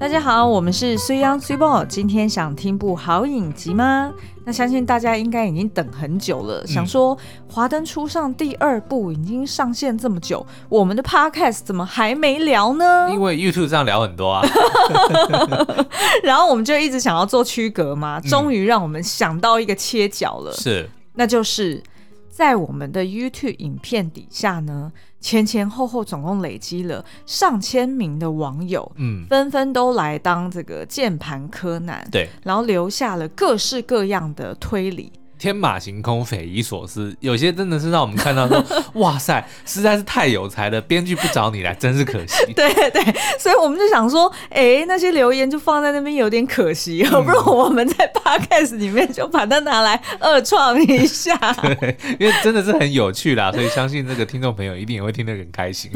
大家好，我们是水央水宝。今天想听部好影集吗？那相信大家应该已经等很久了。嗯、想说《华灯初上》第二部已经上线这么久，我们的 Podcast 怎么还没聊呢？因为 YouTube 上聊很多啊。然后我们就一直想要做区隔嘛，终于让我们想到一个切角了。是、嗯，那就是在我们的 YouTube 影片底下呢。前前后后总共累积了上千名的网友，嗯，纷纷都来当这个键盘柯南，对，然后留下了各式各样的推理。天马行空、匪夷所思，有些真的是让我们看到说，哇塞，实在是太有才了！编剧不找你来，真是可惜。对对，所以我们就想说，哎，那些留言就放在那边有点可惜，嗯、不如我们在 Podcast 里面就把它拿来二创一下。对，因为真的是很有趣啦，所以相信这个听众朋友一定也会听得很开心。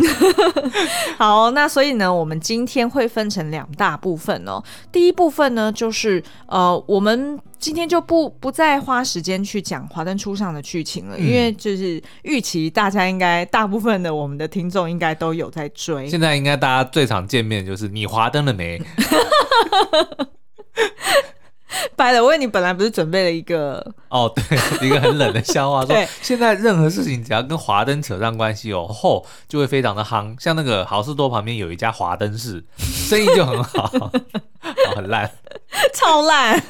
好，那所以呢，我们今天会分成两大部分哦。第一部分呢，就是呃，我们。今天就不不再花时间去讲《华灯初上》的剧情了，嗯、因为就是预期大家应该大部分的我们的听众应该都有在追。现在应该大家最常见面就是你华灯了没？白 了，我为你本来不是准备了一个哦，对，一个很冷的笑话，说现在任何事情只要跟华灯扯上关系哦，后就会非常的夯。像那个好事多旁边有一家华灯市，生意就很好，哦、很烂，超烂。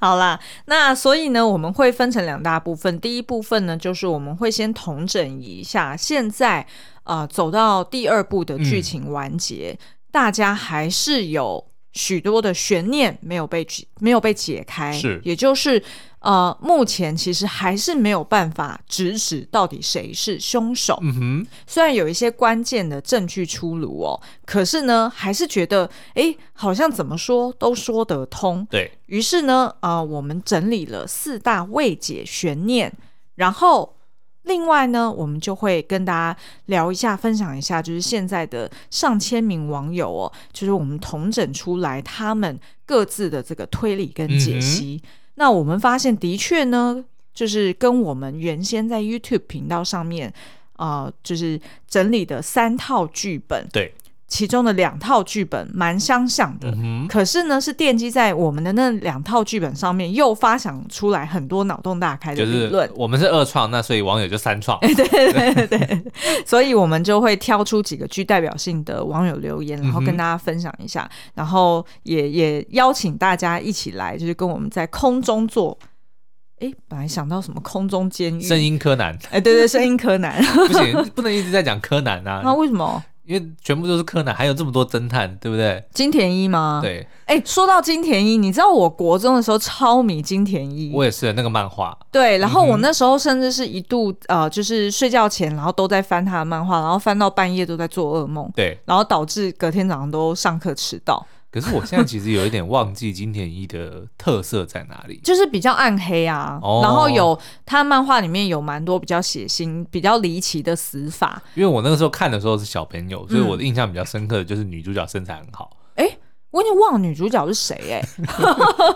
好啦，那所以呢，我们会分成两大部分。第一部分呢，就是我们会先统整一下现在啊、呃，走到第二部的剧情完结，嗯、大家还是有。许多的悬念没有被解，没有被解开，是，也就是呃，目前其实还是没有办法指指到底谁是凶手。嗯哼，虽然有一些关键的证据出炉哦，可是呢，还是觉得哎，好像怎么说都说得通。对，于是呢，呃，我们整理了四大未解悬念，然后。另外呢，我们就会跟大家聊一下，分享一下，就是现在的上千名网友哦，就是我们统整出来他们各自的这个推理跟解析。嗯、那我们发现，的确呢，就是跟我们原先在 YouTube 频道上面啊、呃，就是整理的三套剧本，对。其中的两套剧本蛮相像的，嗯、可是呢，是奠基在我们的那两套剧本上面，又发想出来很多脑洞大开的理论。我们是二创，那所以网友就三创。对对对对，所以我们就会挑出几个具代表性的网友留言，然后跟大家分享一下，嗯、然后也也邀请大家一起来，就是跟我们在空中做。哎，本来想到什么空中监狱，声音柯南。哎，对对，声音柯南。不行，不能一直在讲柯南啊。那为什么？因为全部都是柯南，还有这么多侦探，对不对？金田一吗？对。哎，说到金田一，你知道我国中的时候超迷金田一。我也是那个漫画。对，然后我那时候甚至是一度、嗯、呃，就是睡觉前，然后都在翻他的漫画，然后翻到半夜都在做噩梦。对。然后导致隔天早上都上课迟到。可是我现在其实有一点忘记金田一的特色在哪里，就是比较暗黑啊，哦、然后有他漫画里面有蛮多比较血腥、比较离奇的死法。因为我那个时候看的时候是小朋友，所以我的印象比较深刻的就是女主角身材很好。哎、嗯。我已经忘了女主角是谁哎、欸，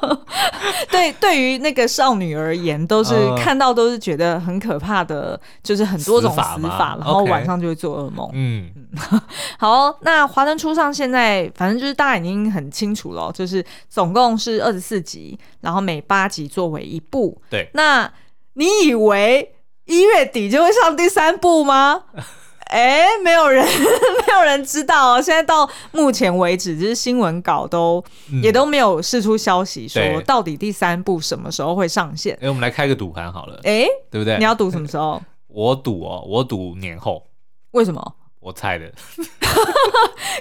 对，对于那个少女而言，都是看到都是觉得很可怕的，就是很多种死法，死法然后晚上就会做噩梦。嗯，好，那华灯初上现在反正就是大家已经很清楚了，就是总共是二十四集，然后每八集作为一部。对，那你以为一月底就会上第三部吗？哎，没有人，没有人知道哦。现在到目前为止，就是新闻稿都、嗯、也都没有释出消息，说到底第三部什么时候会上线。哎，我们来开个赌盘好了，哎，对不对？你要赌什么时候？我赌哦，我赌年后。为什么？我猜的。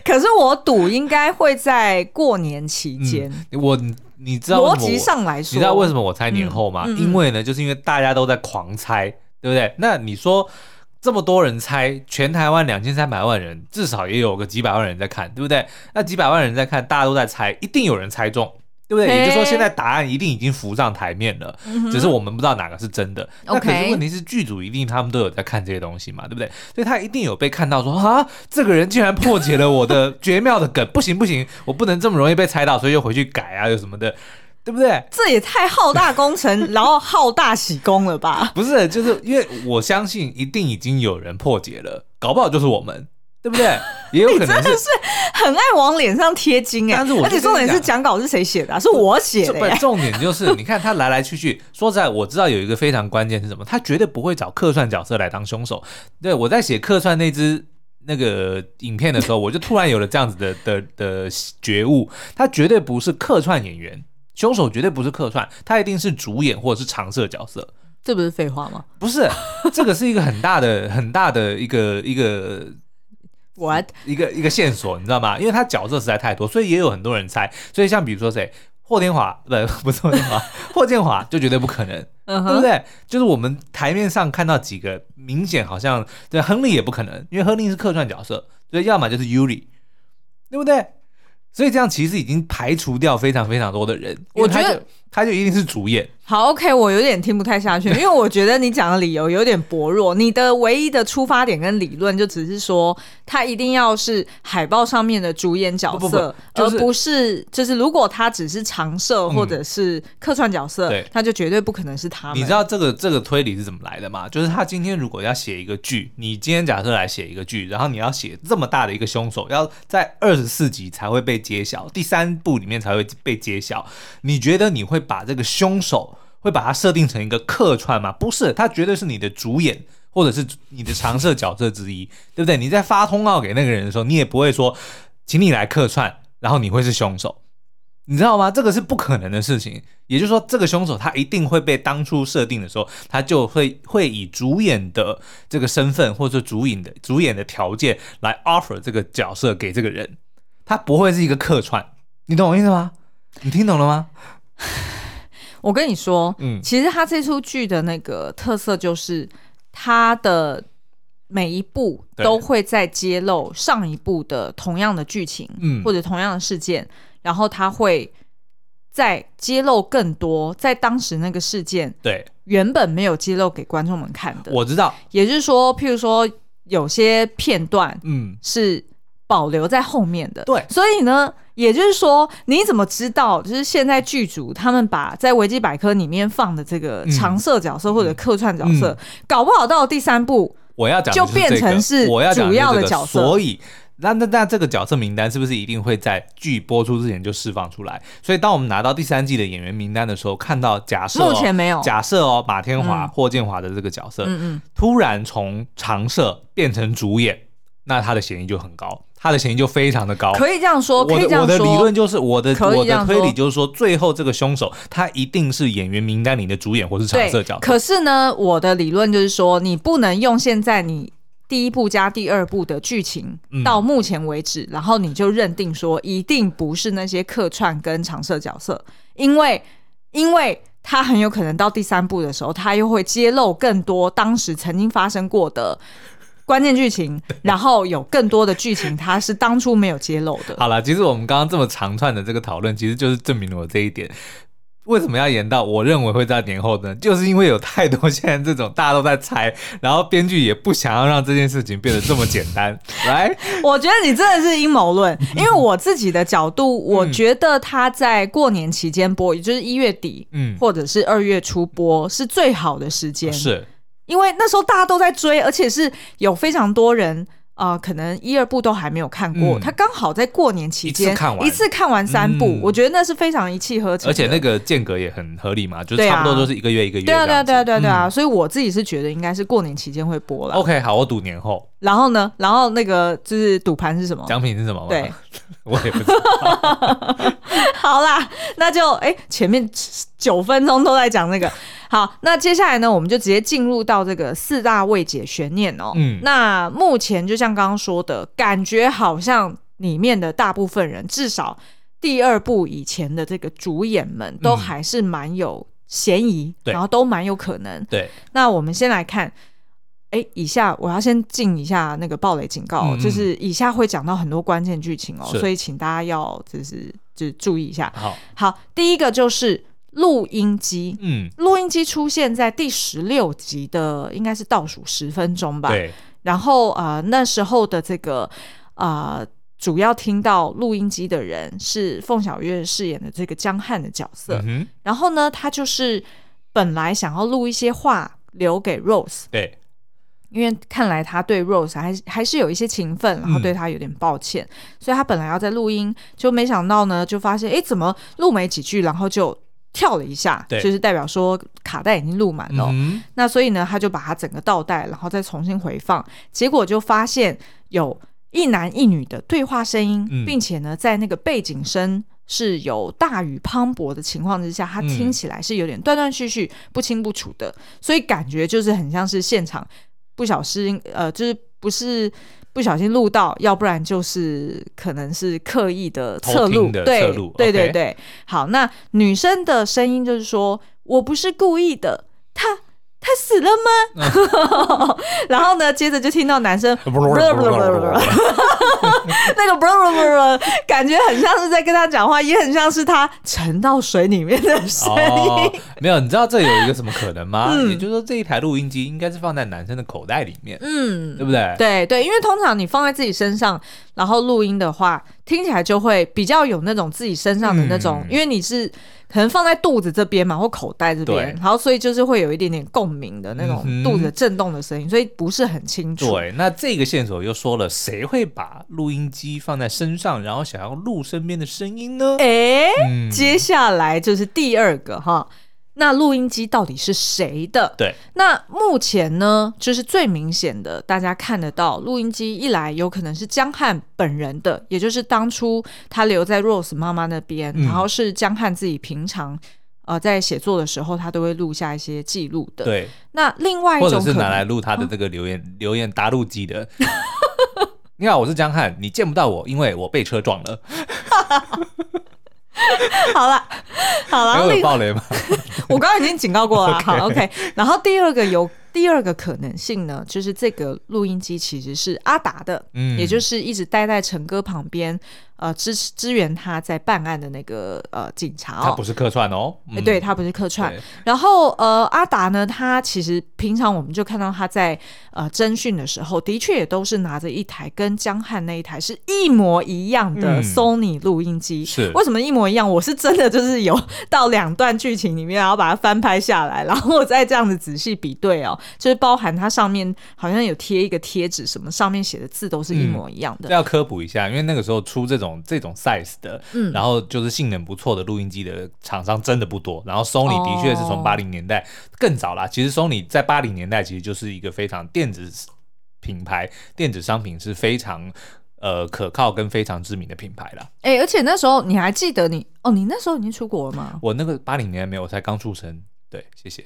可是我赌应该会在过年期间。嗯、我你知道逻辑上来说，你知道为什么我猜年后吗？嗯嗯嗯、因为呢，就是因为大家都在狂猜，对不对？那你说。这么多人猜，全台湾两千三百万人，至少也有个几百万人在看，对不对？那几百万人在看，大家都在猜，一定有人猜中，对不对？也就是说，现在答案一定已经浮上台面了，嗯、只是我们不知道哪个是真的。那可是问题是，剧组一定他们都有在看这些东西嘛，对不对？所以他一定有被看到说，说啊，这个人竟然破解了我的绝妙的梗，不行不行，我不能这么容易被猜到，所以又回去改啊，又什么的。对不对？这也太浩大工程，然后好大喜功了吧？不是，就是因为我相信一定已经有人破解了，搞不好就是我们，对对不对？也有可能是，是很爱往脸上贴金哎。但是我，而且重点是讲稿是谁写的啊？是我写的。重点就是，你看他来来去去，说实在，我知道有一个非常关键是什么，他绝对不会找客串角色来当凶手。对，我在写客串那只那个影片的时候，我就突然有了这样子的的的觉悟，他绝对不是客串演员，凶手绝对不是客串，他一定是主演或者是常设角色。这不是废话吗？不是，这个是一个很大的很大的一个一个 what 一个一个线索，你知道吗？因为他角色实在太多，所以也有很多人猜。所以像比如说谁，霍天华不不是霍天华，霍建华就绝对不可能，对不对？就是我们台面上看到几个明显好像对亨利也不可能，因为亨利是客串角色，所以要么就是 Yuri，对不对？所以这样其实已经排除掉非常非常多的人，我觉得他就一定是主演。好，OK，我有点听不太下去，因为我觉得你讲的理由有点薄弱。你的唯一的出发点跟理论就只是说，他一定要是海报上面的主演角色，不不不就是、而不是就是如果他只是常设或者是客串角色，嗯、他就绝对不可能是他们。你知道这个这个推理是怎么来的吗？就是他今天如果要写一个剧，你今天假设来写一个剧，然后你要写这么大的一个凶手，要在二十四集才会被揭晓，第三部里面才会被揭晓，你觉得你会会把这个凶手？会把它设定成一个客串吗？不是，他绝对是你的主演，或者是你的常设角色之一，对不对？你在发通告给那个人的时候，你也不会说，请你来客串，然后你会是凶手，你知道吗？这个是不可能的事情。也就是说，这个凶手他一定会被当初设定的时候，他就会会以主演的这个身份，或者主演的主演的条件来 offer 这个角色给这个人，他不会是一个客串。你懂我意思吗？你听懂了吗？我跟你说，嗯，其实他这出剧的那个特色就是，他的每一部都会在揭露上一部的同样的剧情，嗯，或者同样的事件，然后他会再揭露更多在当时那个事件对。原本没有揭露给观众们看的。我知道，也就是说，譬如说有些片段，嗯，是保留在后面的，对，所以呢。也就是说，你怎么知道？就是现在剧组他们把在维基百科里面放的这个常设角色或者客串角色，搞不好到第三部，我要讲就变成是主要的角色。所以，那那那这个角色名单是不是一定会在剧播出之前就释放出来？所以，当我们拿到第三季的演员名单的时候，看到假设、哦、目前没有假设哦，马天华、嗯、霍建华的这个角色，嗯嗯，突然从常设变成主演，那他的嫌疑就很高。他的嫌疑就非常的高，可以这样说。可以这样说。我的理论就是，我的我的推理就是说，最后这个凶手他一定是演员名单里的主演或是常设角色。可是呢，我的理论就是说，你不能用现在你第一部加第二部的剧情到目前为止，嗯、然后你就认定说一定不是那些客串跟常设角色，因为因为他很有可能到第三部的时候，他又会揭露更多当时曾经发生过的。关键剧情，然后有更多的剧情，它是当初没有揭露的。好了，其实我们刚刚这么长串的这个讨论，其实就是证明了我这一点。为什么要延到？我认为会在年后呢？就是因为有太多现在这种大家都在猜，然后编剧也不想要让这件事情变得这么简单。来，我觉得你真的是阴谋论，因为我自己的角度，我觉得他在过年期间播，也就是一月底，嗯，或者是二月初播，是最好的时间。是。因为那时候大家都在追，而且是有非常多人啊、呃，可能一二部都还没有看过，嗯、他刚好在过年期间一次看完，一次看完三部，嗯、我觉得那是非常一气呵成，而且那个间隔也很合理嘛，就差不多都是一个月一个月。对啊，对啊，对啊，对啊，对啊，所以我自己是觉得应该是过年期间会播了。OK，好，我赌年后。然后呢？然后那个就是赌盘是什么？奖品是什么？对，我也不知道。好啦，那就哎，前面九分钟都在讲那个。好，那接下来呢，我们就直接进入到这个四大未解悬念哦。嗯，那目前就像刚刚说的，感觉好像里面的大部分人，至少第二部以前的这个主演们，都还是蛮有嫌疑，嗯、然后都蛮有可能。对，那我们先来看。哎，以下我要先进一下那个暴雷警告，就是以下会讲到很多关键剧情哦，所以请大家要就是就注意一下。好，好，第一个就是录音机，嗯，录音机出现在第十六集的应该是倒数十分钟吧。对。然后呃，那时候的这个呃，主要听到录音机的人是凤小岳饰演的这个江汉的角色。嗯哼。然后呢，他就是本来想要录一些话留给 Rose。对。因为看来他对 Rose 还还是有一些情分，然后对他有点抱歉，嗯、所以他本来要在录音，就没想到呢，就发现哎，怎么录没几句，然后就跳了一下，就是代表说卡带已经录满了。嗯、那所以呢，他就把它整个倒带，然后再重新回放，结果就发现有一男一女的对话声音，嗯、并且呢，在那个背景声是有大雨磅礴的情况之下，它听起来是有点断断续续、不清不楚的，所以感觉就是很像是现场。不小心，呃，就是不是不小心录到，要不然就是可能是刻意的侧录，对，对对对。好，那女生的声音就是说，我不是故意的，他。他死了吗？嗯、然后呢，接着就听到男生，那个不不不，感觉很像是在跟他讲话，也很像是他沉到水里面的声音。哦、没有，你知道这有一个什么可能吗？嗯、也就是说，这一台录音机应该是放在男生的口袋里面，嗯，对不对？对对，因为通常你放在自己身上，然后录音的话，听起来就会比较有那种自己身上的那种，嗯、因为你是。可能放在肚子这边嘛，或口袋这边，然后所以就是会有一点点共鸣的那种肚子震动的声音，嗯、所以不是很清楚。对，那这个线索又说了，谁会把录音机放在身上，然后想要录身边的声音呢？哎，嗯、接下来就是第二个哈。那录音机到底是谁的？对，那目前呢，就是最明显的，大家看得到，录音机一来有可能是江汉本人的，也就是当初他留在 Rose 妈妈那边，嗯、然后是江汉自己平常呃在写作的时候，他都会录下一些记录的。对，那另外一种或者是拿来录他的 这个留言、嗯、留言答录机的。你好，我是江汉，你见不到我，因为我被车撞了。好了，好了，没有暴雷吗？我刚刚已经警告过了。好，OK。然后第二个有第二个可能性呢，就是这个录音机其实是阿达的，嗯，也就是一直待在陈哥旁边。呃，支持支援他在办案的那个呃警察，哦，他不是客串哦，嗯、对他不是客串。然后呃，阿达呢，他其实平常我们就看到他在呃侦讯的时候，的确也都是拿着一台跟江汉那一台是一模一样的 Sony 录音机。嗯、是为什么一模一样？我是真的就是有到两段剧情里面，然后把它翻拍下来，然后我再这样子仔细比对哦，就是包含它上面好像有贴一个贴纸，什么上面写的字都是一模一样的。嗯、要科普一下，因为那个时候出这种。这种 size 的，嗯，然后就是性能不错的录音机的厂商真的不多。然后 Sony 的确是从八零年代更早啦。其实 Sony 在八零年代其实就是一个非常电子品牌，电子商品是非常呃可靠跟非常知名的品牌啦。哎，而且那时候你还记得你哦，你那时候已经出国了吗？我那个八零年没有，我才刚出生。对，谢谢。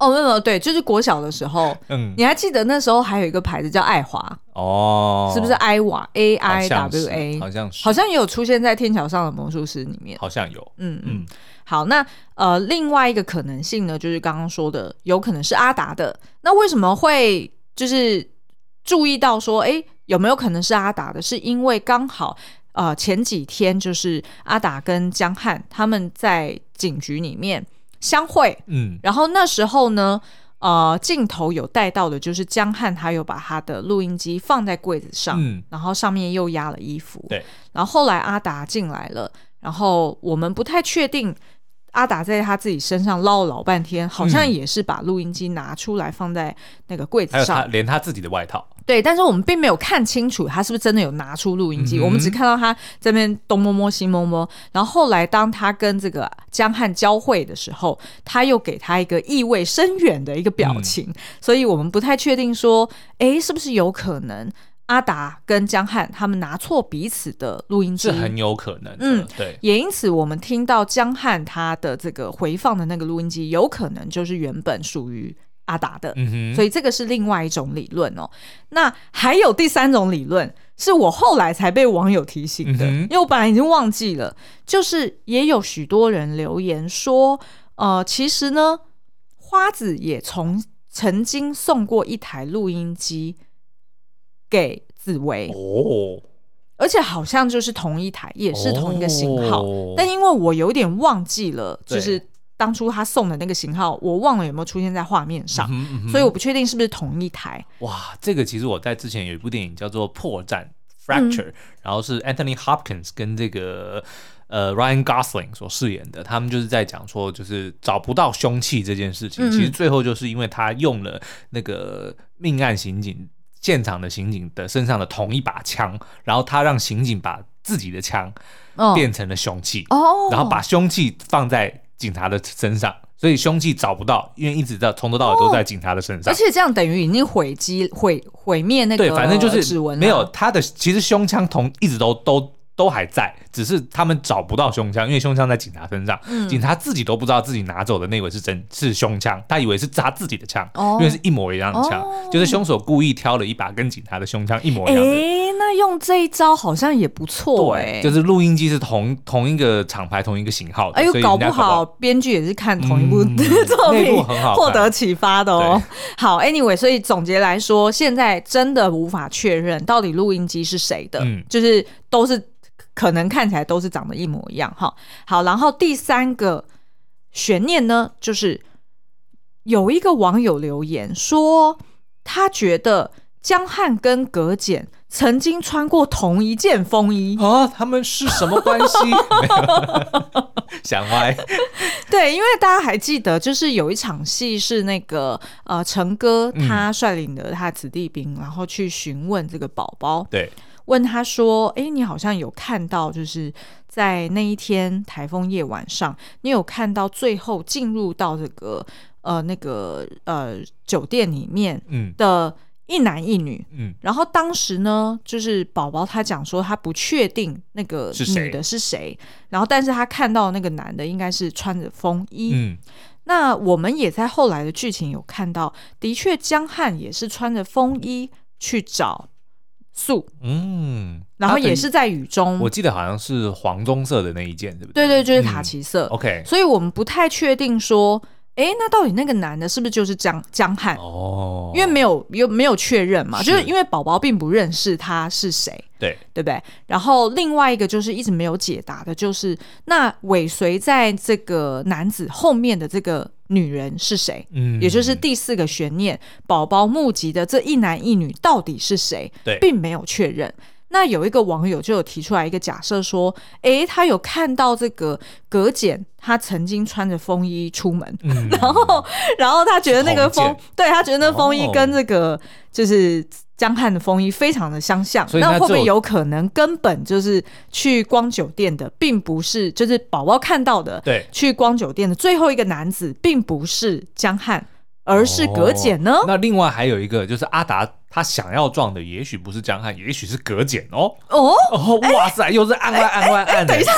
哦，没有没有，对，就是国小的时候，嗯，你还记得那时候还有一个牌子叫爱华哦，是不是爱娃 A I W A？好像是，好像也有出现在天桥上的魔术师里面，好像有，嗯嗯。好，那呃，另外一个可能性呢，就是刚刚说的，有可能是阿达的。那为什么会就是注意到说，哎，有没有可能是阿达的？是因为刚好呃前几天就是阿达跟江汉他们在警局里面。相会，嗯，然后那时候呢，呃，镜头有带到的，就是江汉他有把他的录音机放在柜子上，嗯，然后上面又压了衣服，对，然后后来阿达进来了，然后我们不太确定。阿达在他自己身上捞了老半天，好像也是把录音机拿出来放在那个柜子上，还有他连他自己的外套。对，但是我们并没有看清楚他是不是真的有拿出录音机，嗯、我们只看到他这边东摸摸西摸摸。然后后来当他跟这个江汉交汇的时候，他又给他一个意味深远的一个表情，嗯、所以我们不太确定说，哎，是不是有可能？阿达跟江汉他们拿错彼此的录音机，是很有可能。嗯，对。也因此，我们听到江汉他的这个回放的那个录音机，有可能就是原本属于阿达的。嗯。所以这个是另外一种理论哦。那还有第三种理论，是我后来才被网友提醒的，嗯。因为我本来已经忘记了。就是也有许多人留言说，呃，其实呢，花子也从曾经送过一台录音机。给紫薇哦，而且好像就是同一台，也是同一个型号，哦、但因为我有点忘记了，就是当初他送的那个型号，我忘了有没有出现在画面上，嗯嗯、所以我不确定是不是同一台。哇，这个其实我在之前有一部电影叫做《破绽》（Fracture），、嗯、然后是 Anthony Hopkins 跟这个呃 Ryan Gosling 所饰演的，他们就是在讲说，就是找不到凶器这件事情，嗯、其实最后就是因为他用了那个命案刑警现场的刑警的身上的同一把枪，然后他让刑警把自己的枪变成了凶器，哦，然后把凶器放在警察的身上。所以凶器找不到，因为一直到从头到尾都在警察的身上，哦、而且这样等于已经毁机毁毁灭那个对，反正就是指纹没有他的，其实胸腔同一直都都。都还在，只是他们找不到胸腔，因为胸腔在警察身上，嗯、警察自己都不知道自己拿走的那位是真是胸腔，他以为是他自己的枪，哦、因为是一模一样的枪，哦、就是凶手故意挑了一把跟警察的胸腔一模一样的。哎，那用这一招好像也不错哎，就是录音机是同同一个厂牌、同一个型号的，哎呦，搞不好编剧也是看同一部、嗯、作品获得启发的哦。好，Anyway，所以总结来说，现在真的无法确认到底录音机是谁的，嗯、就是都是。可能看起来都是长得一模一样哈。好，然后第三个悬念呢，就是有一个网友留言说，他觉得江汉跟葛俭曾经穿过同一件风衣啊，他们是什么关系？想歪。对，因为大家还记得，就是有一场戏是那个呃，成哥他率领的他的子弟兵，嗯、然后去询问这个宝宝。对。问他说：“哎，你好像有看到，就是在那一天台风夜晚上，你有看到最后进入到这个呃那个呃酒店里面的一男一女。嗯，然后当时呢，就是宝宝他讲说他不确定那个女的是谁，是谁，然后但是他看到那个男的应该是穿着风衣。嗯，那我们也在后来的剧情有看到，的确江汉也是穿着风衣去找。”素，嗯，然后也是在雨中，我记得好像是黄棕色的那一件，对不对？对对，就是卡其色。嗯、OK，所以我们不太确定说，哎，那到底那个男的是不是就是江江汉？哦，因为没有又没有确认嘛，是就是因为宝宝并不认识他是谁，对对不对？然后另外一个就是一直没有解答的，就是那尾随在这个男子后面的这个。女人是谁？嗯，也就是第四个悬念，宝宝目击的这一男一女到底是谁？对，并没有确认。那有一个网友就有提出来一个假设说，诶，他有看到这个葛俭，他曾经穿着风衣出门，嗯、然后，然后他觉得那个风，对，他觉得那风衣跟这个就是。江汉的风衣非常的相像，那会不会有可能根本就是去光酒店的，并不是就是宝宝看到的？对，去光酒店的最后一个男子，并不是江汉，而是葛俭呢？哦，那另外还有一个就是阿达。他想要撞的也许不是江汉，也许是葛俭哦。哦哦，哇塞，欸、又是案外案外案的，等一下，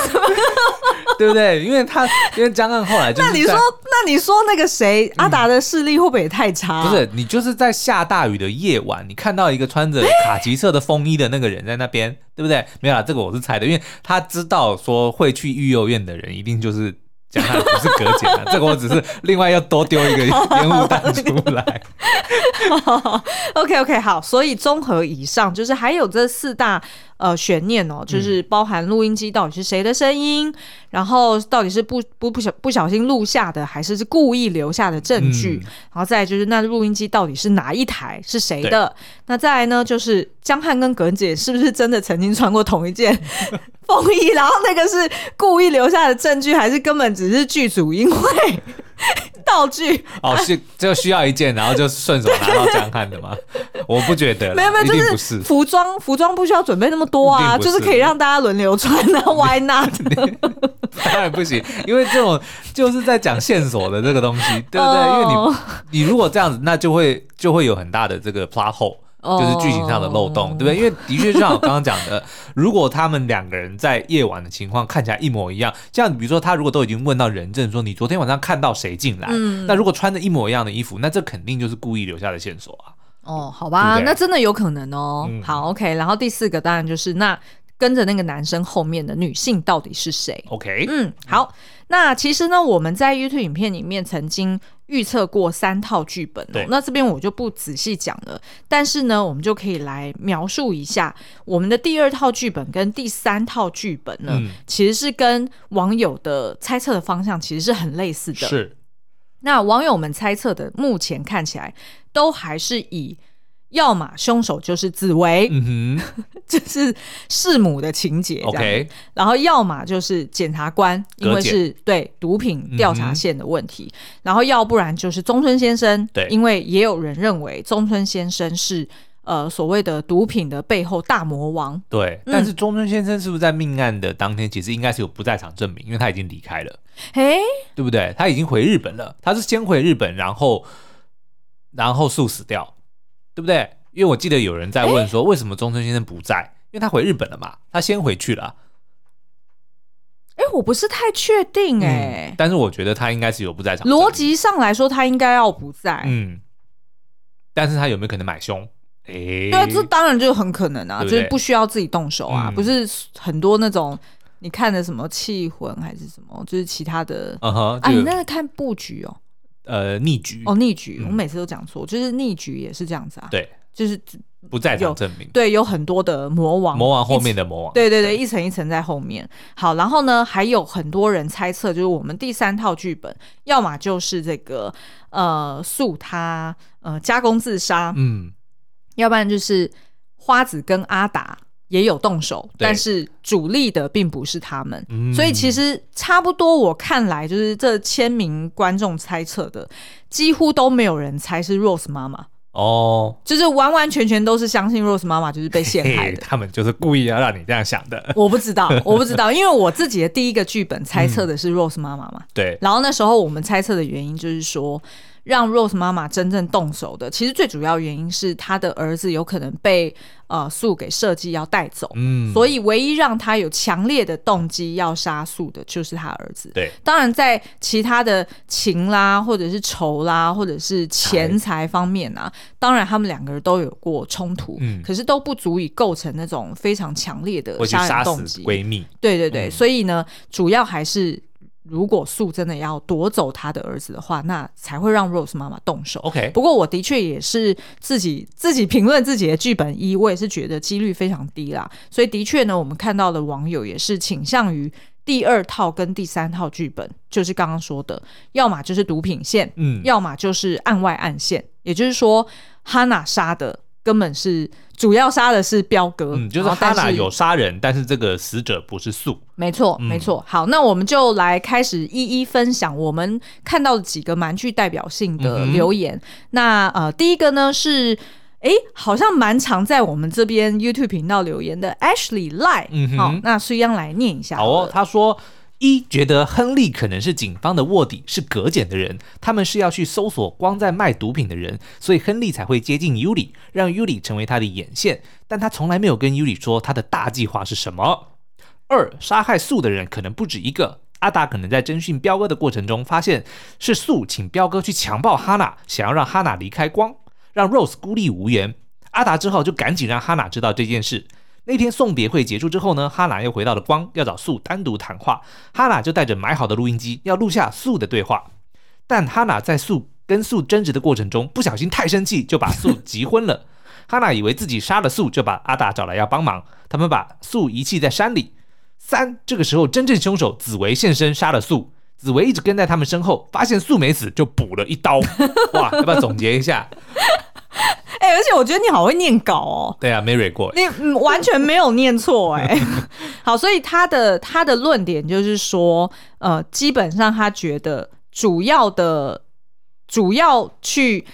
对不对？因为他因为江汉后来就是那你说那你说那个谁、嗯、阿达的视力会不会也太差、啊？不是，你就是在下大雨的夜晚，你看到一个穿着卡其色的风衣的那个人在那边，欸、对不对？没有啦，这个我是猜的，因为他知道说会去育幼院的人一定就是。讲它不是葛俭啊，这个我只是另外要多丢一个 烟雾弹出来。OK OK 好，所以综合以上，就是还有这四大。呃，悬念哦，就是包含录音机到底是谁的声音，嗯、然后到底是不不不小不小心录下的，还是是故意留下的证据，嗯、然后再来就是那录音机到底是哪一台，是谁的？那再来呢，就是江汉跟耿姐是不是真的曾经穿过同一件风衣？然后那个是故意留下的证据，还是根本只是剧组因为？道具哦，是就需要一件，然后就顺手拿到江汉的吗？我不觉得，没有没有，就是服装服装不需要准备那么多啊，是就是可以让大家轮流穿啊，Why not？当然不行，因为这种就是在讲线索的这个东西，对不对？因为你你如果这样子，那就会就会有很大的这个 plot hole。就是剧情上的漏洞，oh. 对不对？因为的确就像我刚刚讲的，如果他们两个人在夜晚的情况看起来一模一样，像比如说他如果都已经问到人证，说你昨天晚上看到谁进来，嗯、那如果穿着一模一样的衣服，那这肯定就是故意留下的线索啊。哦，好吧，对对那真的有可能哦。嗯、好，OK。然后第四个当然就是那跟着那个男生后面的女性到底是谁？OK。嗯，好。那其实呢，我们在 YouTube 影片里面曾经。预测过三套剧本哦，那这边我就不仔细讲了。但是呢，我们就可以来描述一下我们的第二套剧本跟第三套剧本呢，嗯、其实是跟网友的猜测的方向其实是很类似的。是，那网友们猜测的，目前看起来都还是以要么凶手就是紫薇，嗯哼，这是弑母的情节。OK，然后要么就是检察官，因为是对毒品调查线的问题。嗯、然后要不然就是中村先生，对，因为也有人认为中村先生是呃所谓的毒品的背后大魔王。对，嗯、但是中村先生是不是在命案的当天其实应该是有不在场证明，因为他已经离开了，嘿，对不对？他已经回日本了，他是先回日本，然后然后速死掉。对不对？因为我记得有人在问说，为什么中村先生不在？欸、因为他回日本了嘛，他先回去了。哎，我不是太确定哎、嗯，但是我觉得他应该是有不在场。逻辑上来说，他应该要不在。嗯，但是他有没有可能买凶？哎，对啊，这当然就很可能啊，对对就是不需要自己动手啊，嗯、不是很多那种你看的什么气魂还是什么，就是其他的。嗯哼，啊，你那个看布局哦。呃，逆局哦，逆局，我每次都讲错，就是逆局也是这样子啊。对，就是不在场证明。对，有很多的魔王，魔王后面的魔王。对对对，一层一层在后面。好，然后呢，还有很多人猜测，就是我们第三套剧本，要么就是这个呃素他呃加工自杀，嗯，要不然就是花子跟阿达。也有动手，但是主力的并不是他们，嗯、所以其实差不多。我看来，就是这千名观众猜测的，几乎都没有人猜是 Rose 妈妈哦，就是完完全全都是相信 Rose 妈妈就是被陷害的。他们就是故意要让你这样想的。我不知道，我不知道，因为我自己的第一个剧本猜测的是 Rose 妈妈嘛。嗯、对，然后那时候我们猜测的原因就是说。让 Rose 妈妈真正动手的，其实最主要原因是她的儿子有可能被呃素给设计要带走，嗯，所以唯一让他有强烈的动机要杀素的就是他儿子。对，当然在其他的情啦，或者是仇啦，或者是钱财方面啊，当然他们两个人都有过冲突，嗯，可是都不足以构成那种非常强烈的杀人动机。闺蜜，对对对，嗯，所以呢，主要还是。如果素真的要夺走他的儿子的话，那才会让 Rose 妈妈动手。OK，不过我的确也是自己自己评论自己的剧本一，我也是觉得几率非常低啦。所以的确呢，我们看到的网友也是倾向于第二套跟第三套剧本，就是刚刚说的，要么就是毒品线，嗯，要么就是案外案线，也就是说哈娜杀的。根本是主要杀的是彪哥，嗯，就是哈娜有杀人，但是这个死者不是素，没错，没错。好，那我们就来开始一一分享我们看到的几个蛮具代表性的留言。嗯、那呃，第一个呢是，哎，好像蛮常在我们这边 YouTube 频道留言的 Ashley Lie，嗯好，那苏央来念一下好。好哦，他说。一觉得亨利可能是警方的卧底，是葛检的人，他们是要去搜索光在卖毒品的人，所以亨利才会接近尤里，让尤里成为他的眼线，但他从来没有跟尤里说他的大计划是什么。二，杀害素的人可能不止一个，阿达可能在侦讯彪哥的过程中发现是素请彪哥去强暴哈娜，想要让哈娜离开光，让 Rose 孤立无援，阿达之后就赶紧让哈娜知道这件事。那天送别会结束之后呢，哈娜又回到了光，要找素单独谈话。哈娜就带着买好的录音机要录下素的对话，但哈娜在素跟素争执的过程中不小心太生气，就把素急昏了。哈娜以为自己杀了素，就把阿达找来要帮忙。他们把素遗弃在山里。三，这个时候真正凶手紫薇现身杀了素，紫薇一直跟在他们身后，发现素没死就补了一刀。哇，要不要总结一下？哎、欸，而且我觉得你好会念稿哦。对啊，没蕊过。你、嗯、完全没有念错哎。好，所以他的他的论点就是说，呃，基本上他觉得主要的、主要去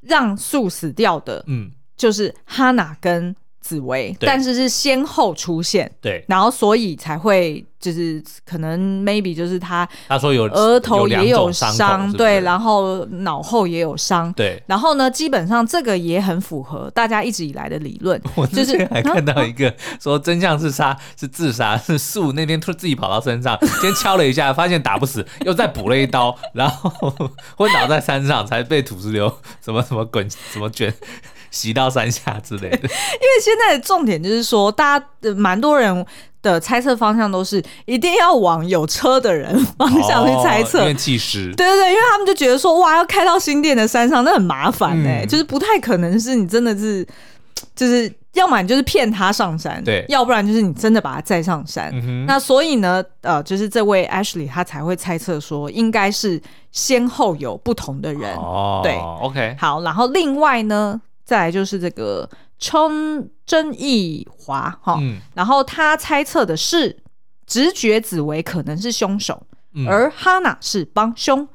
让素死掉的，嗯，就是哈娜跟紫薇，但是是先后出现，对，然后所以才会。就是可能 maybe 就是他，他说有额头也有伤，是是对，然后脑后也有伤，对，然后呢，基本上这个也很符合大家一直以来的理论。我之前还看到一个说真相是杀是自杀，是树那天突自己跑到山上，先敲了一下，发现打不死，又再补了一刀，然后 昏倒在山上，才被土石流什么什么滚什么卷袭到山下之类的。因为现在的重点就是说，大家蛮多人。的猜测方向都是一定要往有车的人方向去猜测，师。对对对，因为他们就觉得说，哇，要开到新店的山上，那很麻烦哎、欸嗯，就是不太可能是你真的是，就是要么你就是骗他上山，对，要不然就是你真的把他载上山。嗯、那所以呢，呃，就是这位 Ashley 他才会猜测说，应该是先后有不同的人。哦，对，OK，好，然后另外呢。再来就是这个冲真义华哈，嗯、然后他猜测的是直觉紫薇可能是凶手，嗯、而哈娜是帮凶。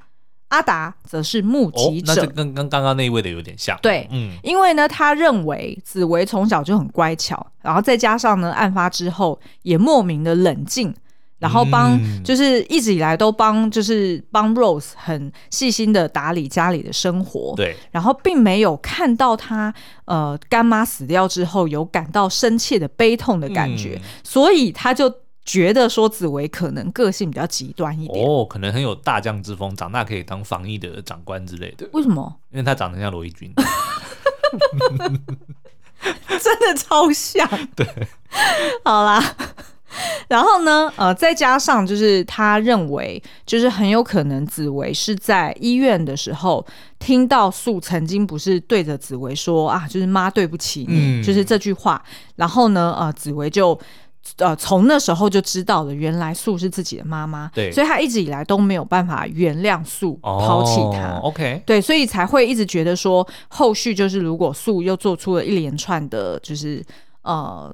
阿达则是目击者，哦、那这跟跟刚刚那一位的有点像。对，嗯，因为呢，他认为紫薇从小就很乖巧，然后再加上呢，案发之后也莫名的冷静，然后帮、嗯、就是一直以来都帮就是帮 Rose 很细心的打理家里的生活，对，然后并没有看到他呃干妈死掉之后有感到深切的悲痛的感觉，嗯、所以他就。觉得说紫薇可能个性比较极端一点哦，可能很有大将之风，长大可以当防疫的长官之类的。为什么？因为他长得像罗一钧，真的超像。对，好啦，然后呢，呃，再加上就是他认为，就是很有可能紫薇是在医院的时候听到素曾经不是对着紫薇说啊，就是妈对不起你，嗯、就是这句话。然后呢，呃，紫薇就。呃，从那时候就知道了，原来素是自己的妈妈，对，所以她一直以来都没有办法原谅素，抛弃他。OK，对，所以才会一直觉得说，后续就是如果素又做出了一连串的，就是呃，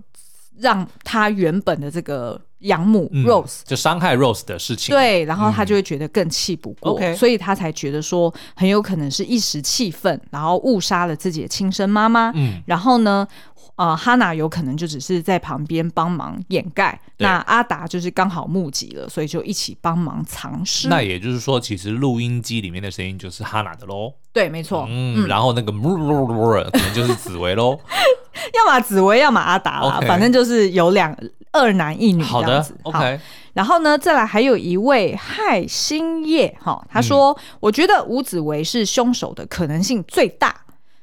让他原本的这个养母 Rose、嗯、就伤害 Rose 的事情，对，然后他就会觉得更气不过，所以他才觉得说，很有可能是一时气愤，然后误杀了自己的亲生妈妈。嗯，然后呢？呃，哈娜有可能就只是在旁边帮忙掩盖，那阿达就是刚好目击了，所以就一起帮忙藏尸。那也就是说，其实录音机里面的声音就是哈娜的喽。对，没错。嗯，嗯然后那个 可能就是紫薇喽。要么紫薇，要么阿达啦，Okay 反正就是有两二男一女这样子。好的，OK。然后呢，再来还有一位害星夜哈，他说：“嗯、我觉得吴紫薇是凶手的可能性最大。”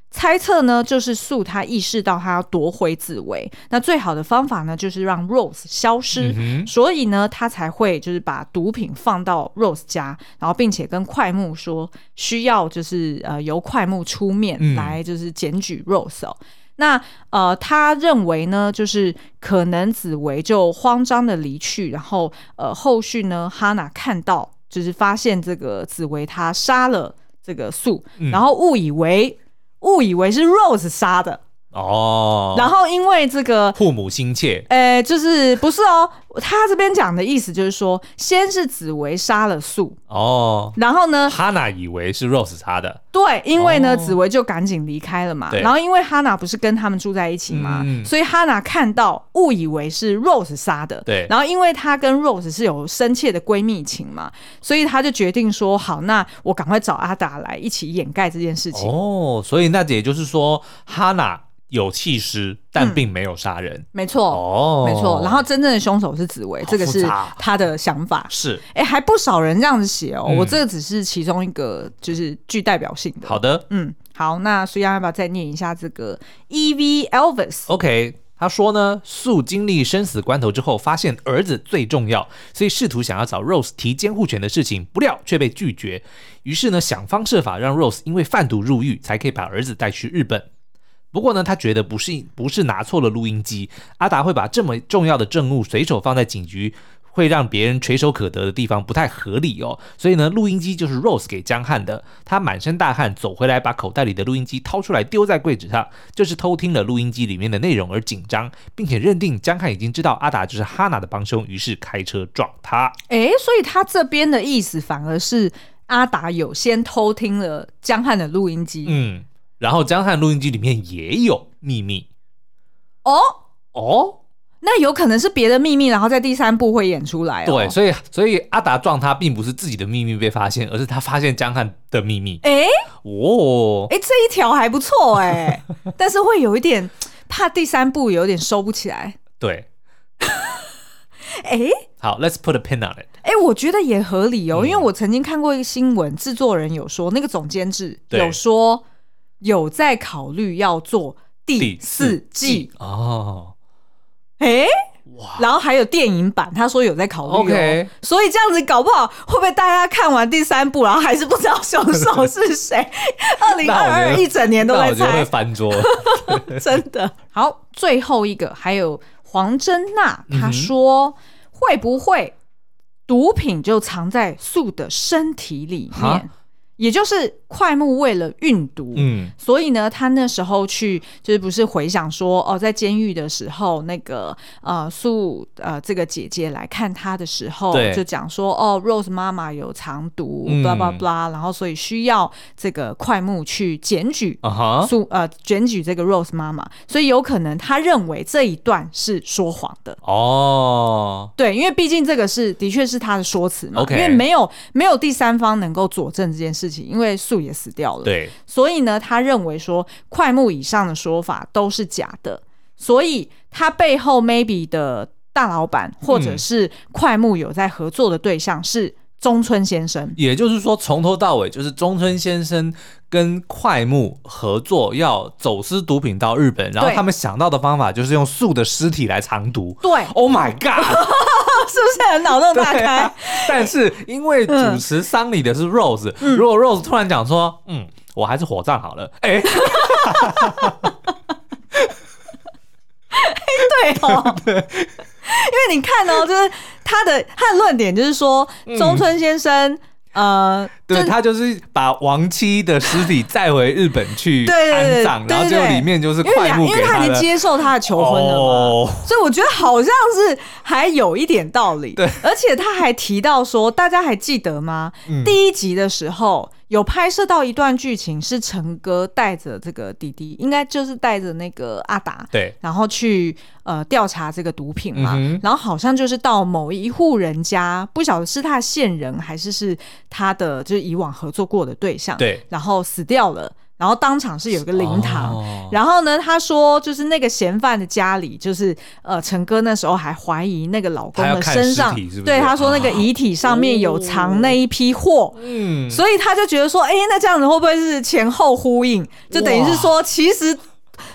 猜测呢，就是素他意识到他要夺回紫薇，那最好的方法呢，就是让 Rose 消失，嗯、所以呢，他才会就是把毒品放到 Rose 家，然后并且跟快木说需要就是呃由快木出面来就是检举 Rose 哦。嗯、那呃，他认为呢，就是可能紫薇就慌张的离去，然后呃后续呢，哈娜看到就是发现这个紫薇她杀了这个素，嗯、然后误以为。误以为是 Rose 杀的哦，然后因为这个父母心切，呃，就是不是哦。他这边讲的意思就是说，先是紫薇杀了素哦，然后呢，哈娜以为是 Rose 杀的，对，因为呢，紫薇就赶紧离开了嘛。对，然后因为哈娜不是跟他们住在一起嘛，所以哈娜看到误以为是 Rose 杀的，对。然后因为她跟 Rose 是有深切的闺蜜情嘛，所以她就决定说，好，那我赶快找阿达来一起掩盖这件事情。哦，所以那也就是说，哈娜。有弃尸，但并没有杀人。嗯、没错，哦，没错。然后真正的凶手是紫薇，这个是他的想法。是，哎，还不少人这样子写哦。嗯、我这个只是其中一个，就是具代表性的。好的，嗯，好。那苏央要不要再念一下这个 E.V. Elvis？OK，、okay, 他说呢，素经历生死关头之后，发现儿子最重要，所以试图想要找 Rose 提监护权的事情，不料却被拒绝。于是呢，想方设法让 Rose 因为贩毒入狱，才可以把儿子带去日本。不过呢，他觉得不是不是拿错了录音机，阿达会把这么重要的证物随手放在警局，会让别人垂手可得的地方不太合理哦。所以呢，录音机就是 Rose 给江汉的。他满身大汗走回来，把口袋里的录音机掏出来丢在柜子上，就是偷听了录音机里面的内容而紧张，并且认定江汉已经知道阿达就是哈娜的帮凶，于是开车撞他。诶，所以他这边的意思反而是阿达有先偷听了江汉的录音机。嗯。然后江汉录音机里面也有秘密哦哦，那有可能是别的秘密，然后在第三部会演出来哦。对，所以所以阿达撞他，并不是自己的秘密被发现，而是他发现江汉的秘密。哎哦，哎，这一条还不错哎，但是会有一点怕第三部有点收不起来。对，哎，好，Let's put a pin on it。哎，我觉得也合理哦，嗯、因为我曾经看过一个新闻，制作人有说，那个总监制有说。有在考虑要做第四季哦，哎，哇！然后还有电影版，他说有在考虑哦，Okay. 所以这样子搞不好会不会大家看完第三部，然后还是不知道凶手是谁？二零二二一整年都在猜，会翻桌，真的。好，最后一个还有黄真娜，她说、嗯、会不会毒品就藏在素的身体里面？也就是快木为了运毒，嗯，所以呢，他那时候去就是不是回想说哦，在监狱的时候，那个呃素呃这个姐姐来看他的时候，对。就讲说哦，Rose 妈妈有藏毒，嗯。巴拉巴拉，然后所以需要这个快木去检举素呃检举这个 Rose 妈妈，所以有可能他认为这一段是说谎的。哦，对，因为毕竟这个是的确是他的说辞嘛。OK 因为没有没有第三方能够佐证这件事情，因为素也死掉了，对，所以呢，他认为说快木以上的说法都是假的，所以他背后 maybe 的大老板或者是快木有在合作的对象是中村先生，也就是说从头到尾就是中村先生跟快木合作要走私毒品到日本，然后他们想到的方法就是用素的尸体来藏毒。对，Oh my God！是不是？很脑洞大开？啊、但是因为主持丧礼的是 Rose，、嗯、如果 Rose 突然讲说，嗯，我还是火葬好了，哎、欸，对哦，对，因为你看哦，就是他的他的论点就是说，中村先生。嗯呃，对，他就是把亡妻的尸体载回日本去 安葬，然后就里面就是快木给他，因为他已经接受他的求婚了嘛，哦、所以我觉得好像是还有一点道理。对，而且他还提到说，大家还记得吗？嗯、第一集的时候。有拍摄到一段剧情，是陈哥带着这个弟弟，应该就是带着那个阿达，对，然后去呃调查这个毒品嘛，嗯、然后好像就是到某一户人家，不晓得是他的线人还是是他的就是以往合作过的对象，对，然后死掉了。然后当场是有一个灵堂，哦、然后呢，他说就是那个嫌犯的家里，就是呃，陈哥那时候还怀疑那个老公的身上，是是对他说那个遗体上面有藏那一批货，嗯、哦，所以他就觉得说，哎，那这样子会不会是前后呼应？就等于是说，其实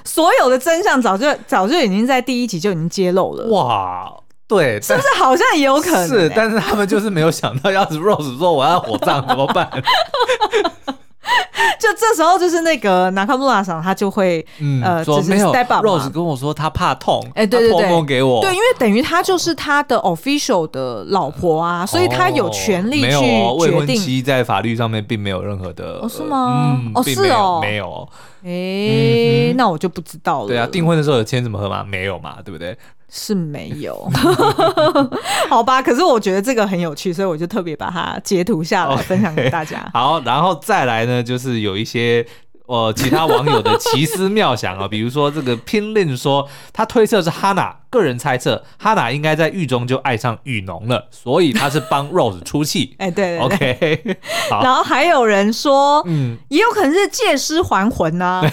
所有的真相早就早就已经在第一集就已经揭露了。哇，对，是不是好像也有可能、欸？是，但是他们就是没有想到，要是 Rose 说我要火葬怎么办？就这时候，就是那个纳卡穆拉桑，他就会、嗯、呃，说没有 step up Rose 跟我说他怕痛，哎、欸，对对对，托给我，对，因为等于他就是他的 official 的老婆啊，所以他有权利去决定。没有哦、未婚妻在法律上面并没有任何的，哦，是吗？嗯、哦，是哦，没有。哎、欸，嗯、那我就不知道了。对啊，订婚的时候有签什么合吗？没有嘛，对不对？是没有，好吧。可是我觉得这个很有趣，所以我就特别把它截图下来分享给大家。Okay. 好，然后再来呢，就是有一些呃其他网友的奇思妙想啊，比如说这个拼令说他推测是哈娜，个人猜测哈娜应该在狱中就爱上雨农了，所以他是帮 Rose 出气。哎，对，对，对，OK。然后还有人说，嗯，也有可能是借尸还魂呢、啊。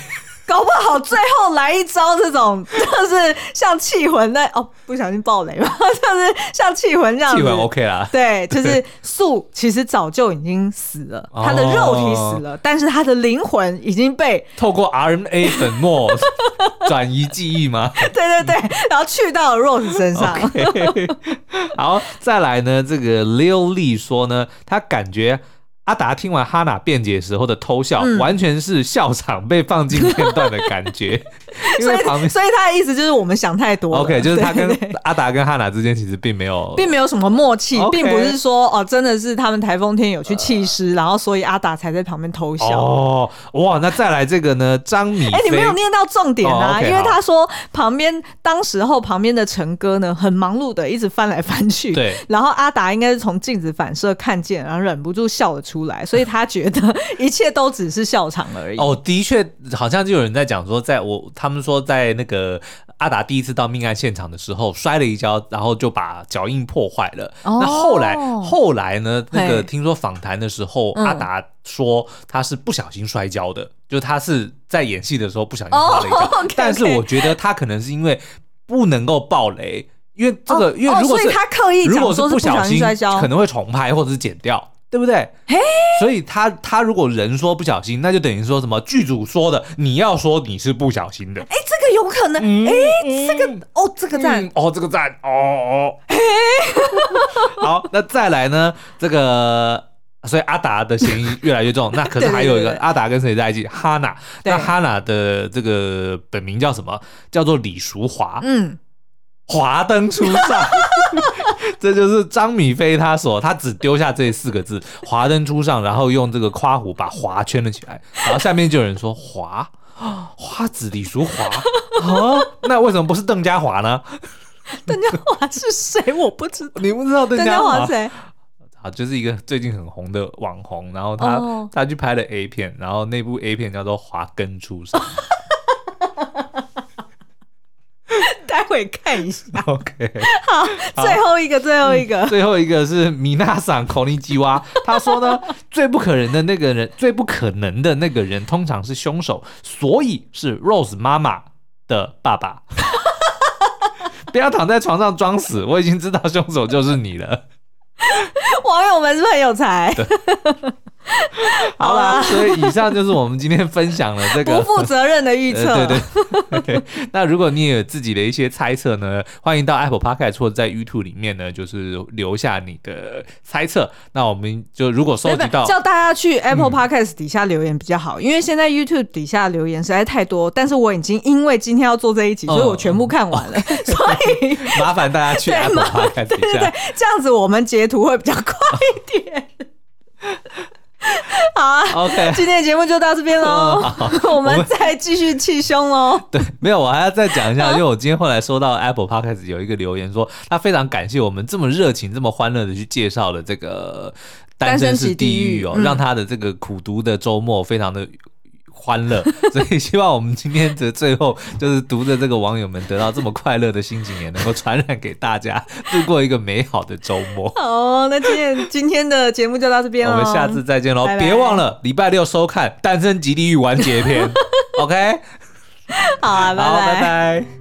搞不好最后来一招，这种 就是像气魂那哦，不小心爆雷嘛，就是像气魂这样子。缉魂 OK 啦，对，就是素其实早就已经死了，他的肉体死了，哦、但是他的灵魂已经被透过 RNA 粉末转移记忆吗？对对对，然后去到了 Rose 身上。Okay. 好，再来呢，这个 Leo Lee 说呢，他感觉。阿达听完哈娜辩解时候的偷笑，嗯、完全是笑场被放进片段的感觉。因为旁边，所以他的意思就是我们想太多了。OK，就是他跟阿达跟哈娜之间其实并没有，并没有什么默契.并不是说哦，真的是他们台风天有去弃尸，呃、然后所以阿达才在旁边偷笑。哦，哇，那再来这个呢？张米，哎、欸，你没有念到重点啊，哦 okay, 因为他说旁边当时候旁边的陈哥呢，很忙碌的一直翻来翻去，对，然后阿达应该是从镜子反射看见，然后忍不住笑了出来。出来，所以他觉得 一切都只是笑场而已。哦，的确，好像就有人在讲说，在我他们说在那个阿达第一次到命案现场的时候摔了一跤，然后就把脚印破坏了。哦、那后来后来呢？那个听说访谈的时候，阿达说他是不小心摔跤的，嗯、就他是在演戏的时候不小心摔了一跤。哦、okay, okay 但是我觉得他可能是因为不能够爆雷，因为这个，哦、因为如果是、哦、他刻意如果是不小心摔跤，可能会重拍或者是剪掉。对不对？所以他他如果人说不小心，那就等于说什么剧组说的，你要说你是不小心的。哎，这个有可能。哎、嗯，这个哦，这个赞、嗯，哦，这个赞，哦哦。好，那再来呢？这个，所以阿达的嫌疑越来越重。那可是还有一个阿达跟谁在一起？哈娜。那哈娜的这个本名叫什么？叫做李淑华。嗯。华灯初上，这就是张米菲他所他只丢下这四个字“华灯初上”，然后用这个夸虎把“华”圈了起来，然后下面就有人说“ 华花子李淑华”，啊，那为什么不是邓家华呢？邓家华是谁？我不知道，你不知道邓家华谁？啊，就是一个最近很红的网红，然后他、oh. 他去拍了 A 片，然后那部 A 片叫做《华根初上》。待会看一下。OK，好，好，最后一个，最后一个，嗯、最后一个是米娜桑口尼基娃。他说呢，最不可能的那个人，最不可能的那个人，通常是凶手，所以是 Rose 妈妈的爸爸。不要躺在床上装死，我已经知道凶手就是你了。网友们是不是很有才？好啦，所以以上就是我们今天分享了这个不负责任的预测。呃、对对，对，那如果你也有自己的一些猜测呢，欢迎到 Apple Podcast 或者在 YouTube 里面呢，就是留下你的猜测。那我们就如果收集到，叫大家去 Apple Podcast 底下留言比较好，嗯、因为现在 YouTube 底下留言实在太多。但是我已经因为今天要做这一集，所以我全部看完了，嗯、所以麻烦大家去 Apple Podcast 底下。对对对，这样子我们截图会比较快一点。好啊，OK，今天的节目就到这边喽，嗯、我们再继续气胸喽。对，没有，我还要再讲一下，因为我今天后来收到 Apple Podcast 有一个留言说，他非常感谢我们这么热情、这么欢乐的去介绍了这个单身是地狱哦，让他的这个苦读的周末非常的。欢乐，所以希望我们今天的最后就是读着这个网友们得到这么快乐的心情，也能够传染给大家，度过一个美好的周末。好，那今天今天的节目就到这边了，我们下次再见喽！别忘了礼拜六收看《单身极地狱》完结篇。OK，好啊，拜拜。好，拜拜。